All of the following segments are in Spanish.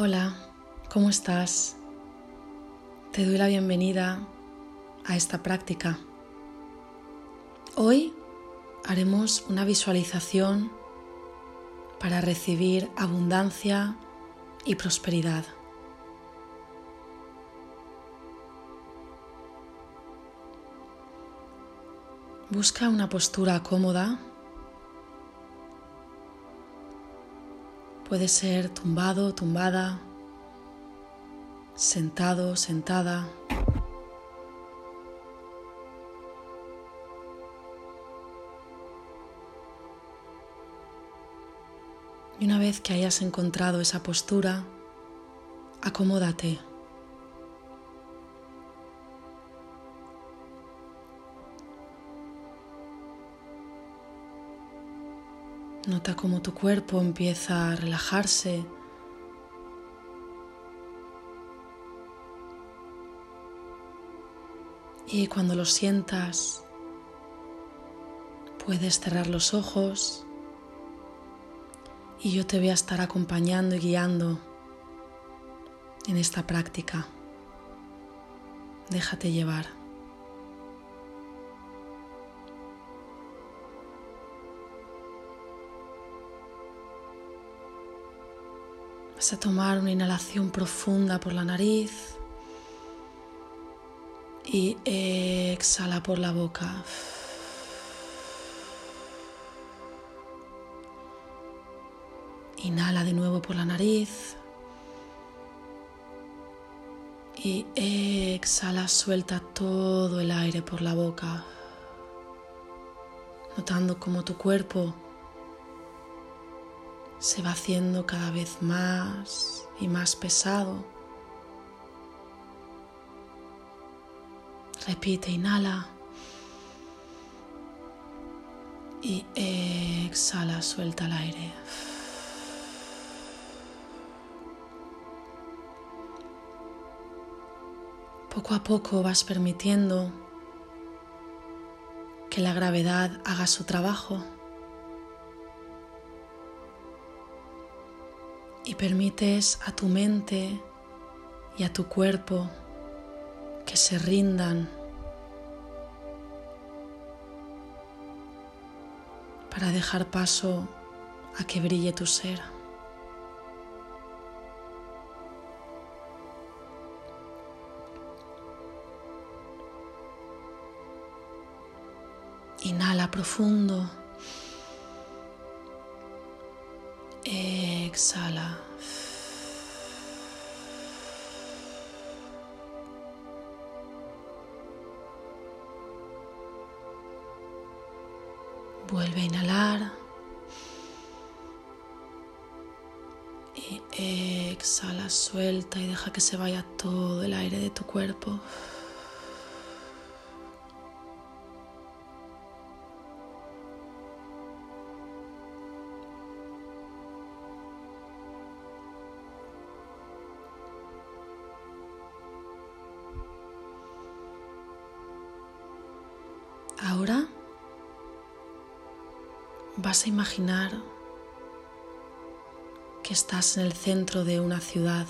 Hola, ¿cómo estás? Te doy la bienvenida a esta práctica. Hoy haremos una visualización para recibir abundancia y prosperidad. Busca una postura cómoda. Puede ser tumbado, tumbada, sentado, sentada. Y una vez que hayas encontrado esa postura, acomódate. Nota cómo tu cuerpo empieza a relajarse. Y cuando lo sientas, puedes cerrar los ojos y yo te voy a estar acompañando y guiando en esta práctica. Déjate llevar. Vas a tomar una inhalación profunda por la nariz y exhala por la boca. Inhala de nuevo por la nariz y exhala, suelta todo el aire por la boca, notando cómo tu cuerpo se va haciendo cada vez más y más pesado. Repite, inhala. Y exhala, suelta el aire. Poco a poco vas permitiendo que la gravedad haga su trabajo. Y permites a tu mente y a tu cuerpo que se rindan para dejar paso a que brille tu ser. Inhala profundo. Exhala. Vuelve a inhalar. Y exhala, suelta y deja que se vaya todo el aire de tu cuerpo. Vas a imaginar que estás en el centro de una ciudad.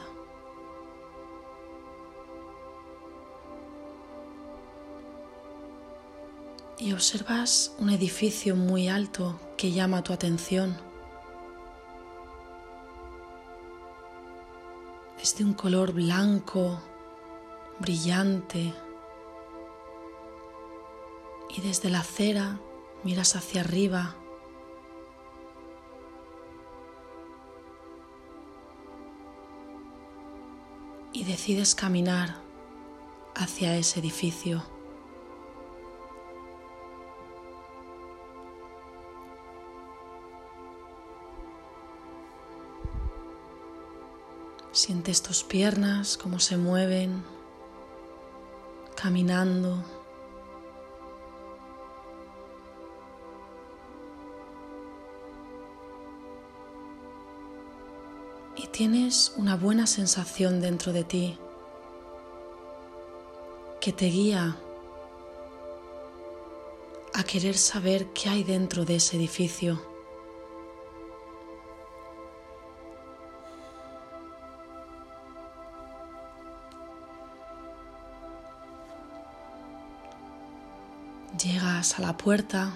Y observas un edificio muy alto que llama tu atención. Es de un color blanco, brillante y desde la acera miras hacia arriba. Decides caminar hacia ese edificio. Sientes tus piernas, cómo se mueven, caminando. tienes una buena sensación dentro de ti que te guía a querer saber qué hay dentro de ese edificio. Llegas a la puerta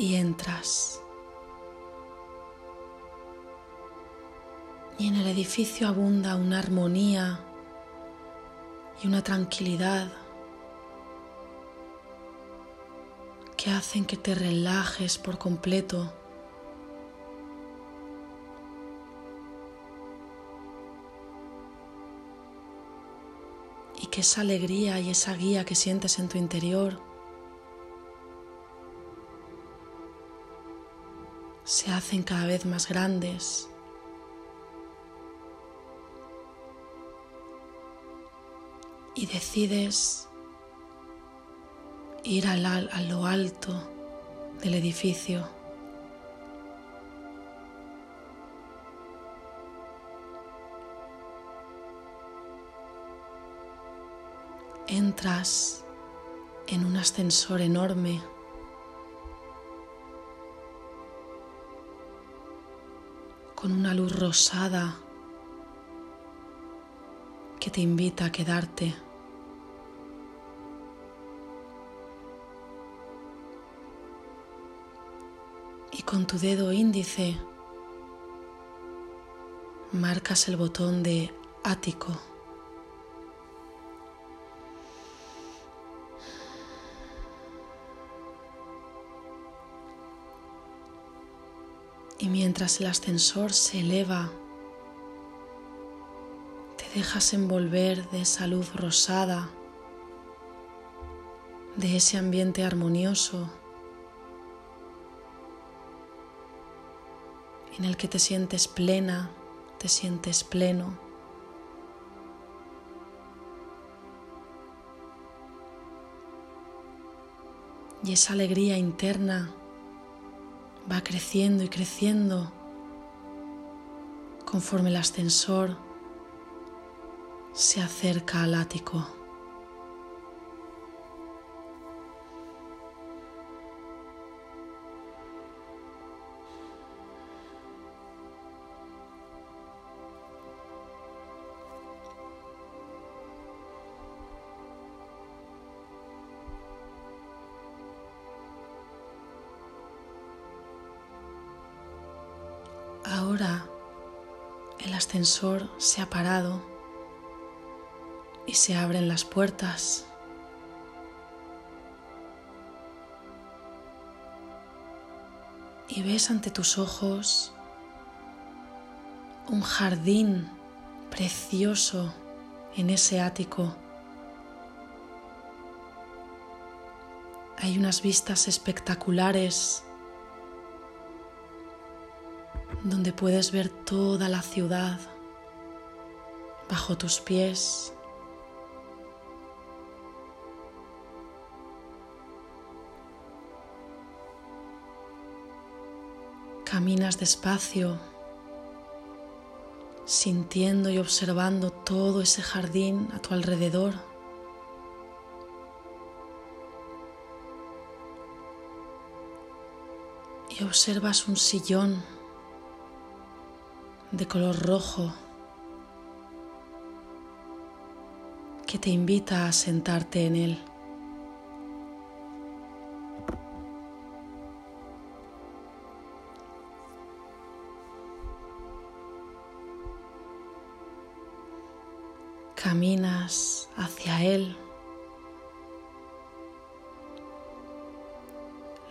Y entras. Y en el edificio abunda una armonía y una tranquilidad que hacen que te relajes por completo. Y que esa alegría y esa guía que sientes en tu interior se hacen cada vez más grandes. Y decides ir a lo alto del edificio. Entras en un ascensor enorme. Con una luz rosada que te invita a quedarte. con tu dedo índice marcas el botón de ático. Y mientras el ascensor se eleva, te dejas envolver de esa luz rosada, de ese ambiente armonioso en el que te sientes plena, te sientes pleno. Y esa alegría interna va creciendo y creciendo conforme el ascensor se acerca al ático. Ahora el ascensor se ha parado y se abren las puertas. Y ves ante tus ojos un jardín precioso en ese ático. Hay unas vistas espectaculares donde puedes ver toda la ciudad bajo tus pies. Caminas despacio, sintiendo y observando todo ese jardín a tu alrededor. Y observas un sillón de color rojo que te invita a sentarte en él. Caminas hacia él.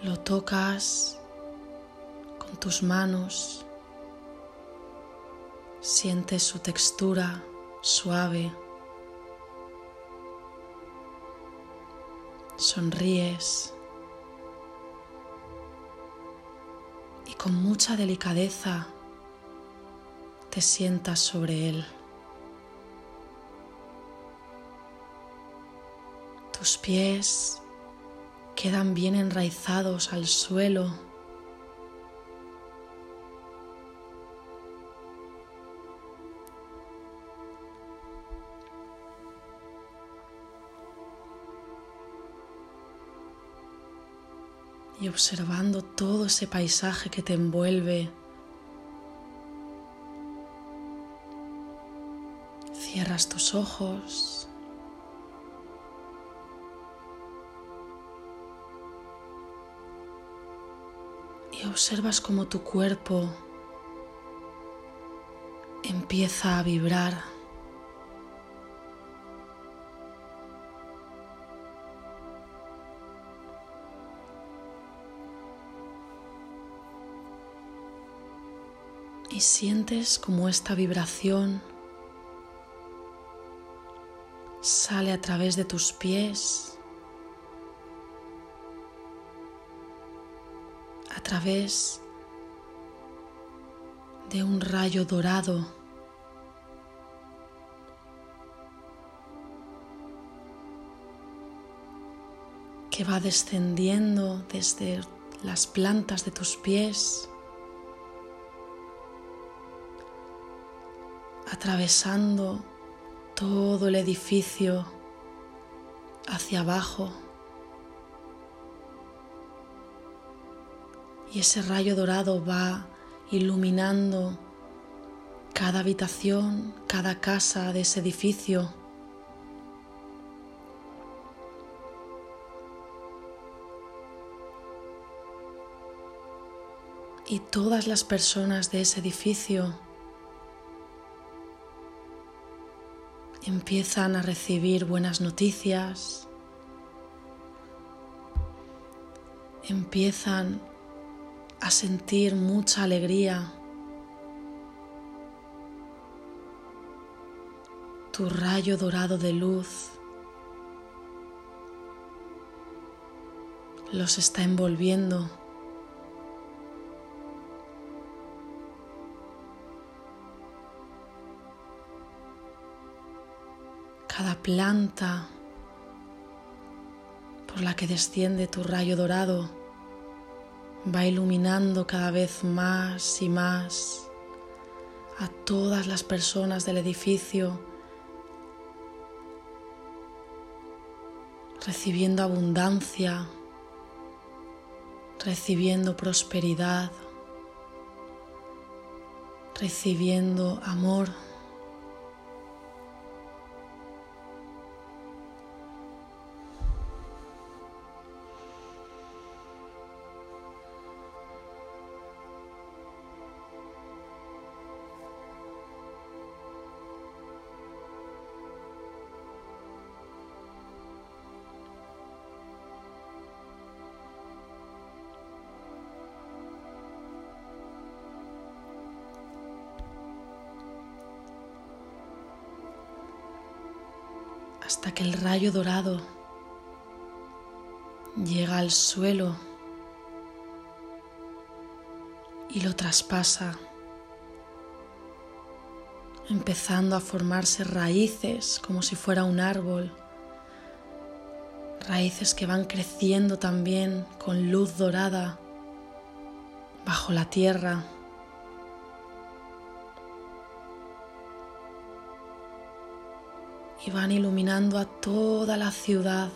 Lo tocas con tus manos. Sientes su textura suave. Sonríes. Y con mucha delicadeza te sientas sobre él. Tus pies quedan bien enraizados al suelo y observando todo ese paisaje que te envuelve. Cierras tus ojos. Y observas cómo tu cuerpo empieza a vibrar. Y sientes como esta vibración sale a través de tus pies, a través de un rayo dorado. que va descendiendo desde las plantas de tus pies, atravesando todo el edificio hacia abajo. Y ese rayo dorado va iluminando cada habitación, cada casa de ese edificio. Y todas las personas de ese edificio empiezan a recibir buenas noticias, empiezan a sentir mucha alegría. Tu rayo dorado de luz los está envolviendo. Cada planta por la que desciende tu rayo dorado va iluminando cada vez más y más a todas las personas del edificio, recibiendo abundancia, recibiendo prosperidad, recibiendo amor. Hasta que el rayo dorado llega al suelo y lo traspasa, empezando a formarse raíces como si fuera un árbol, raíces que van creciendo también con luz dorada bajo la tierra. Y van iluminando a toda la ciudad.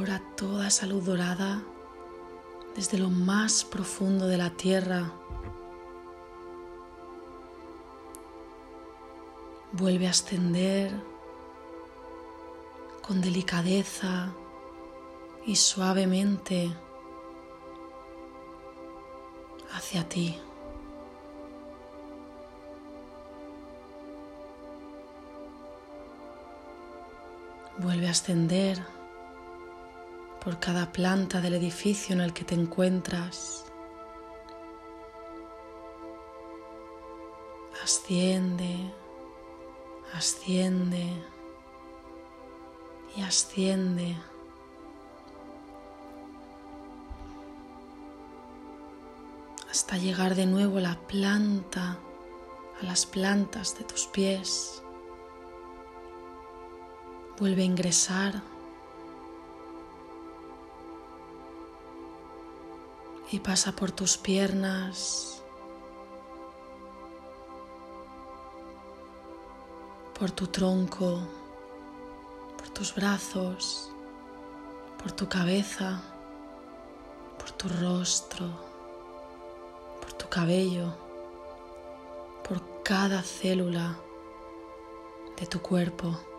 Ahora toda esa luz dorada desde lo más profundo de la tierra vuelve a ascender con delicadeza y suavemente hacia ti. Vuelve a ascender por cada planta del edificio en el que te encuentras. Asciende, asciende y asciende. hasta llegar de nuevo a la planta a las plantas de tus pies. Vuelve a ingresar y pasa por tus piernas, por tu tronco, por tus brazos, por tu cabeza, por tu rostro, por tu cabello, por cada célula de tu cuerpo.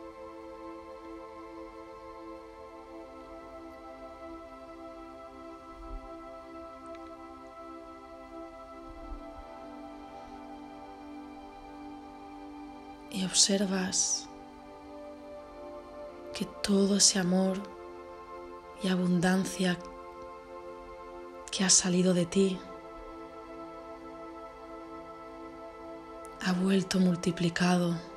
Observas que todo ese amor y abundancia que ha salido de ti ha vuelto multiplicado.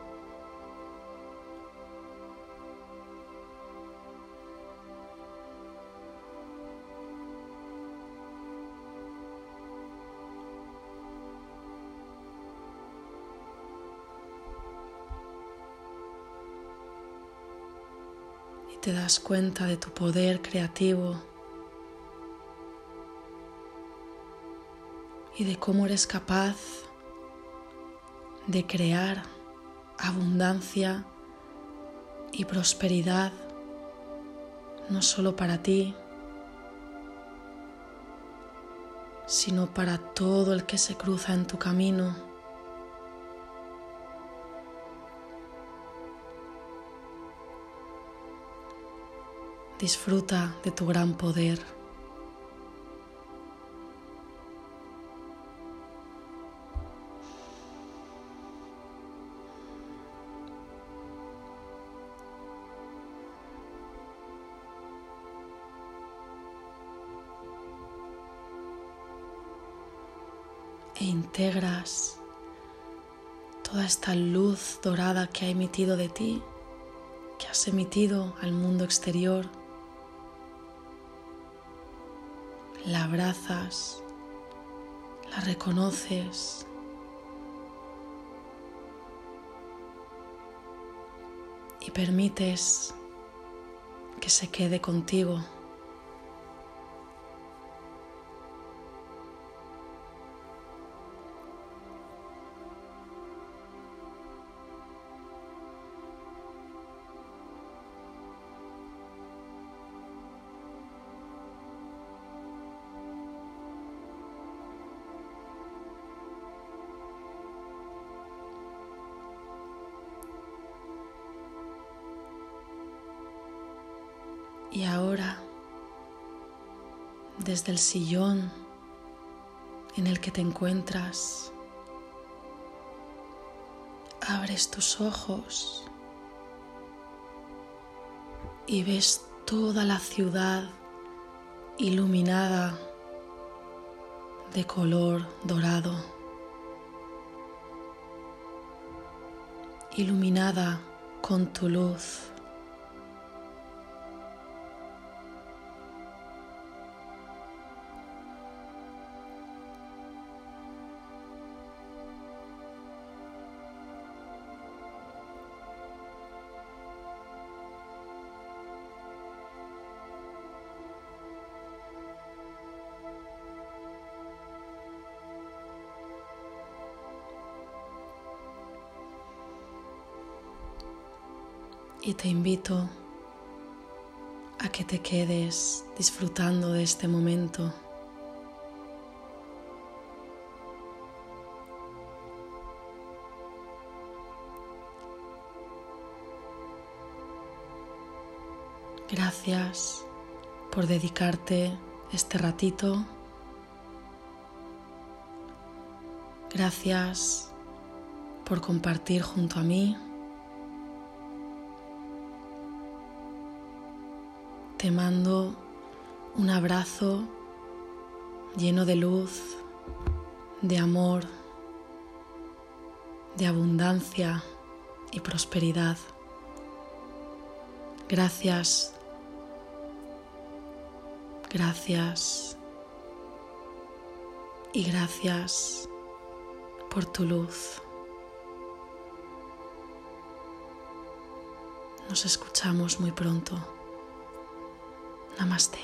Te das cuenta de tu poder creativo y de cómo eres capaz de crear abundancia y prosperidad no solo para ti, sino para todo el que se cruza en tu camino. Disfruta de tu gran poder. e integras toda esta luz dorada que ha emitido de ti, que has emitido al mundo exterior. La abrazas, la reconoces. Y permites que se quede contigo. Y ahora, desde el sillón en el que te encuentras, abres tus ojos y ves toda la ciudad iluminada de color dorado, iluminada con tu luz. Te invito a que te quedes disfrutando de este momento. Gracias por dedicarte este ratito. Gracias por compartir junto a mí. Te mando un abrazo lleno de luz, de amor, de abundancia y prosperidad. Gracias. Gracias. Y gracias por tu luz. Nos escuchamos muy pronto. Namaste.